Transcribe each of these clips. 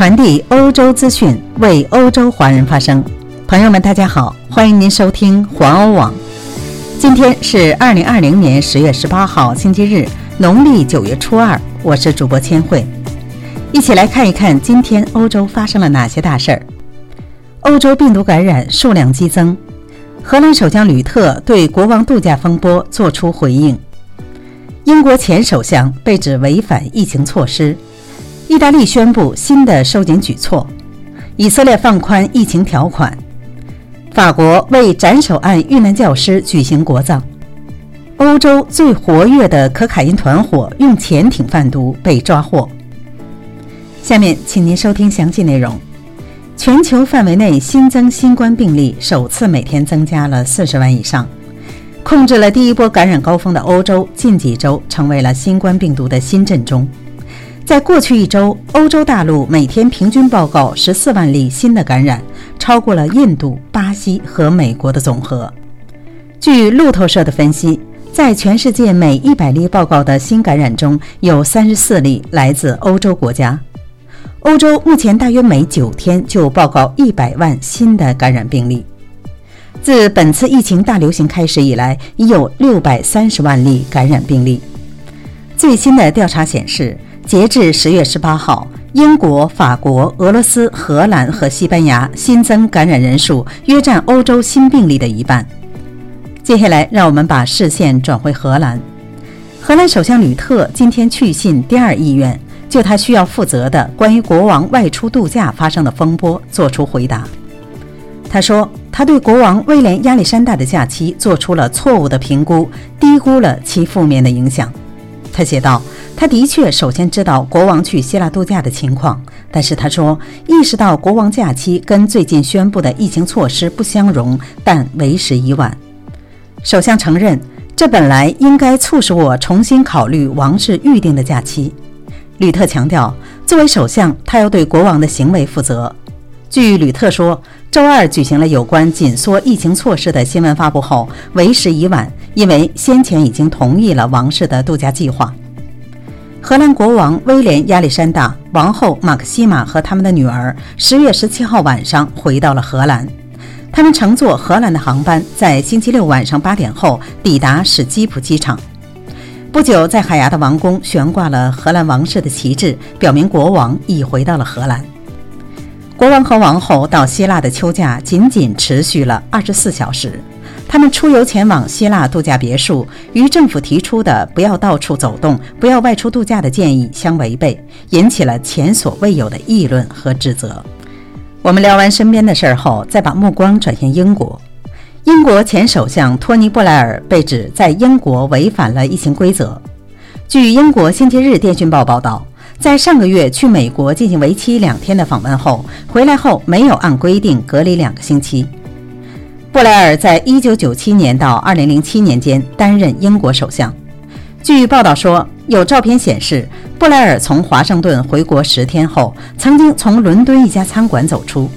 传递欧洲资讯，为欧洲华人发声。朋友们，大家好，欢迎您收听环欧网。今天是二零二零年十月十八号，星期日，农历九月初二。我是主播千惠，一起来看一看今天欧洲发生了哪些大事儿。欧洲病毒感染数量激增，荷兰首相吕特对国王度假风波作出回应。英国前首相被指违反疫情措施。意大利宣布新的收紧举措，以色列放宽疫情条款，法国为斩首案遇难教师举行国葬，欧洲最活跃的可卡因团伙用潜艇贩毒被抓获。下面，请您收听详细内容。全球范围内新增新冠病例首次每天增加了四十万以上，控制了第一波感染高峰的欧洲，近几周成为了新冠病毒的新震中。在过去一周，欧洲大陆每天平均报告十四万例新的感染，超过了印度、巴西和美国的总和。据路透社的分析，在全世界每一百例报告的新感染中，有三十四例来自欧洲国家。欧洲目前大约每九天就报告一百万新的感染病例。自本次疫情大流行开始以来，已有六百三十万例感染病例。最新的调查显示。截至十月十八号，英国、法国、俄罗斯、荷兰和西班牙新增感染人数约占欧洲新病例的一半。接下来，让我们把视线转回荷兰。荷兰首相吕特今天去信第二议院，就他需要负责的关于国王外出度假发生的风波作出回答。他说，他对国王威廉亚历山大的假期做出了错误的评估，低估了其负面的影响。他写道。他的确首先知道国王去希腊度假的情况，但是他说意识到国王假期跟最近宣布的疫情措施不相容，但为时已晚。首相承认，这本来应该促使我重新考虑王室预定的假期。吕特强调，作为首相，他要对国王的行为负责。据吕特说，周二举行了有关紧缩疫情措施的新闻发布后，为时已晚，因为先前已经同意了王室的度假计划。荷兰国王威廉亚历山大、王后马克西玛和他们的女儿十月十七号晚上回到了荷兰。他们乘坐荷兰的航班，在星期六晚上八点后抵达史基普机场。不久，在海牙的王宫悬挂了荷兰王室的旗帜，表明国王已回到了荷兰。国王和王后到希腊的休假仅仅持续了二十四小时。他们出游前往希腊度假别墅，与政府提出的不要到处走动、不要外出度假的建议相违背，引起了前所未有的议论和指责。我们聊完身边的事儿后，再把目光转向英国。英国前首相托尼·布莱尔被指在英国违反了疫情规则。据英国《星期日电讯报》报道，在上个月去美国进行为期两天的访问后，回来后没有按规定隔离两个星期。布莱尔在一九九七年到二零零七年间担任英国首相。据报道说，有照片显示，布莱尔从华盛顿回国十天后，曾经从伦敦一家餐馆走出。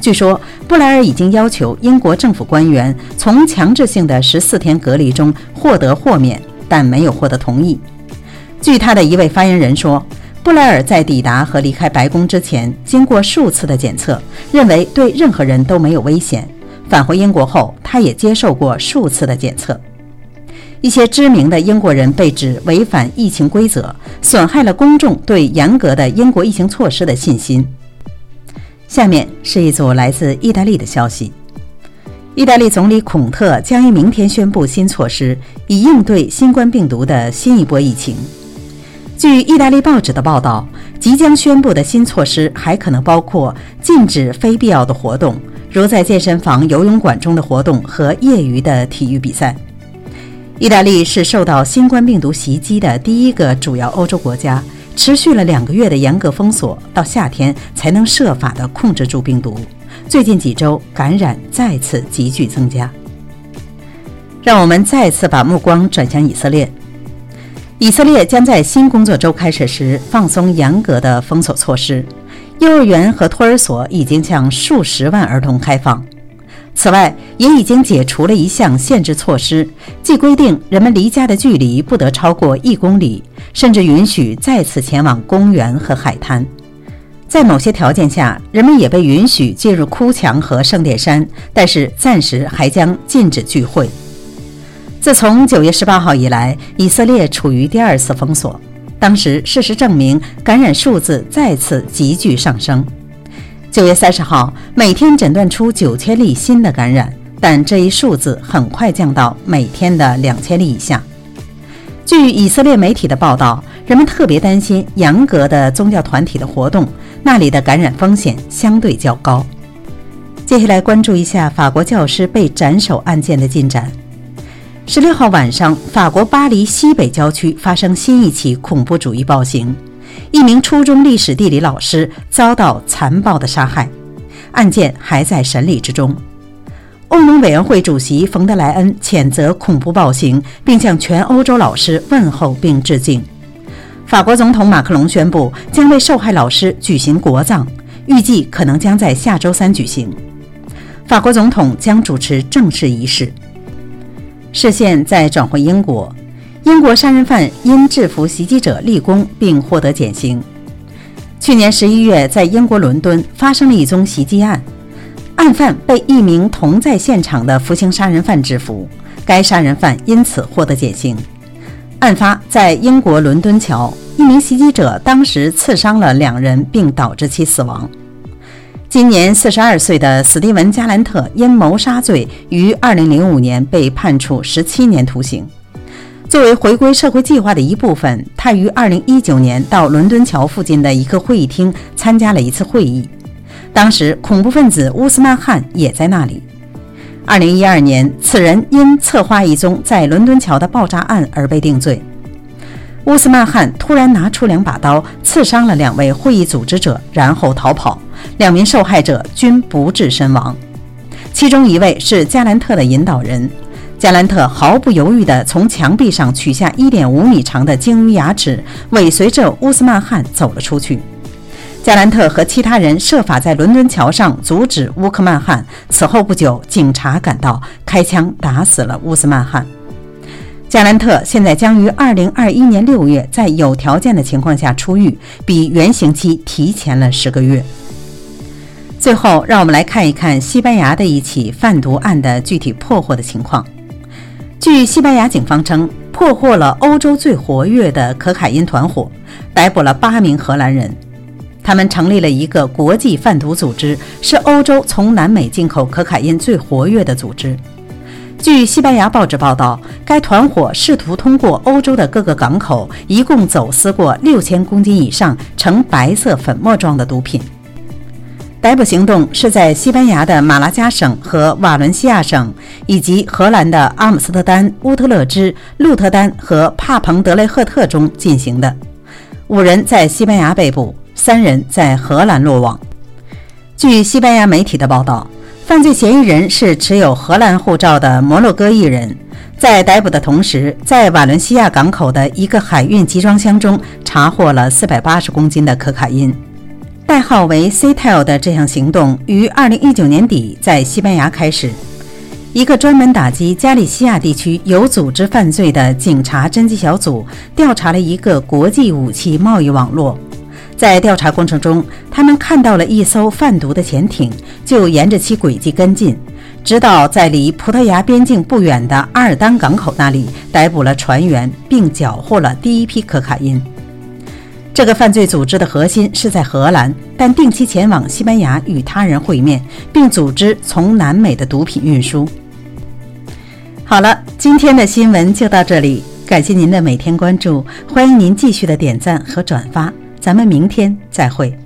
据说，布莱尔已经要求英国政府官员从强制性的十四天隔离中获得豁免，但没有获得同意。据他的一位发言人说，布莱尔在抵达和离开白宫之前，经过数次的检测，认为对任何人都没有危险。返回英国后，他也接受过数次的检测。一些知名的英国人被指违反疫情规则，损害了公众对严格的英国疫情措施的信心。下面是一组来自意大利的消息：意大利总理孔特将于明天宣布新措施，以应对新冠病毒的新一波疫情。据意大利报纸的报道，即将宣布的新措施还可能包括禁止非必要的活动。如在健身房、游泳馆中的活动和业余的体育比赛。意大利是受到新冠病毒袭击的第一个主要欧洲国家，持续了两个月的严格封锁，到夏天才能设法的控制住病毒。最近几周感染再次急剧增加。让我们再次把目光转向以色列。以色列将在新工作周开始时放松严格的封锁措施。幼儿园和托儿所已经向数十万儿童开放。此外，也已经解除了一项限制措施，即规定人们离家的距离不得超过一公里，甚至允许再次前往公园和海滩。在某些条件下，人们也被允许进入哭墙和圣殿山，但是暂时还将禁止聚会。自从9月18号以来，以色列处于第二次封锁。当时，事实证明感染数字再次急剧上升。9月30号，每天诊断出9000例新的感染，但这一数字很快降到每天的2000例以下。据以色列媒体的报道，人们特别担心严格的宗教团体的活动，那里的感染风险相对较高。接下来关注一下法国教师被斩首案件的进展。十六号晚上，法国巴黎西北郊区发生新一起恐怖主义暴行，一名初中历史地理老师遭到残暴的杀害，案件还在审理之中。欧盟委员会主席冯德莱恩谴责恐怖暴行，并向全欧洲老师问候并致敬。法国总统马克龙宣布将为受害老师举行国葬，预计可能将在下周三举行。法国总统将主持正式仪式。视线再转回英国，英国杀人犯因制服袭击者立功并获得减刑。去年十一月，在英国伦敦发生了一宗袭击案，案犯被一名同在现场的服刑杀人犯制服，该杀人犯因此获得减刑。案发在英国伦敦桥，一名袭击者当时刺伤了两人，并导致其死亡。今年四十二岁的史蒂文·加兰特因谋杀罪于二零零五年被判处十七年徒刑。作为回归社会计划的一部分，他于二零一九年到伦敦桥附近的一个会议厅参加了一次会议，当时恐怖分子乌斯曼汗也在那里。二零一二年，此人因策划一宗在伦敦桥的爆炸案而被定罪。乌斯曼汗突然拿出两把刀，刺伤了两位会议组织者，然后逃跑。两名受害者均不治身亡，其中一位是加兰特的引导人。加兰特毫不犹豫地从墙壁上取下1.5米长的鲸鱼牙齿，尾随着乌斯曼汗走了出去。加兰特和其他人设法在伦敦桥上阻止乌克曼汗。此后不久，警察赶到，开枪打死了乌斯曼汗。加兰特现在将于2021年6月在有条件的情况下出狱，比原刑期提前了十个月。最后，让我们来看一看西班牙的一起贩毒案的具体破获的情况。据西班牙警方称，破获了欧洲最活跃的可卡因团伙，逮捕了八名荷兰人。他们成立了一个国际贩毒组织，是欧洲从南美进口可卡因最活跃的组织。据西班牙报纸报道，该团伙试图通过欧洲的各个港口，一共走私过六千公斤以上呈白色粉末状的毒品。逮捕行动是在西班牙的马拉加省和瓦伦西亚省，以及荷兰的阿姆斯特丹、乌特勒支、鹿特丹和帕彭德雷赫特中进行的。五人在西班牙被捕，三人在荷兰落网。据西班牙媒体的报道，犯罪嫌疑人是持有荷兰护照的摩洛哥裔人。在逮捕的同时，在瓦伦西亚港口的一个海运集装箱中查获了四百八十公斤的可卡因。代号为 CTEL 的这项行动于2019年底在西班牙开始。一个专门打击加利西亚地区有组织犯罪的警察侦缉小组调查了一个国际武器贸易网络。在调查过程中，他们看到了一艘贩毒的潜艇，就沿着其轨迹跟进，直到在离葡萄牙边境不远的阿尔丹港口那里逮捕了船员，并缴获了第一批可卡因。这个犯罪组织的核心是在荷兰，但定期前往西班牙与他人会面，并组织从南美的毒品运输。好了，今天的新闻就到这里，感谢您的每天关注，欢迎您继续的点赞和转发，咱们明天再会。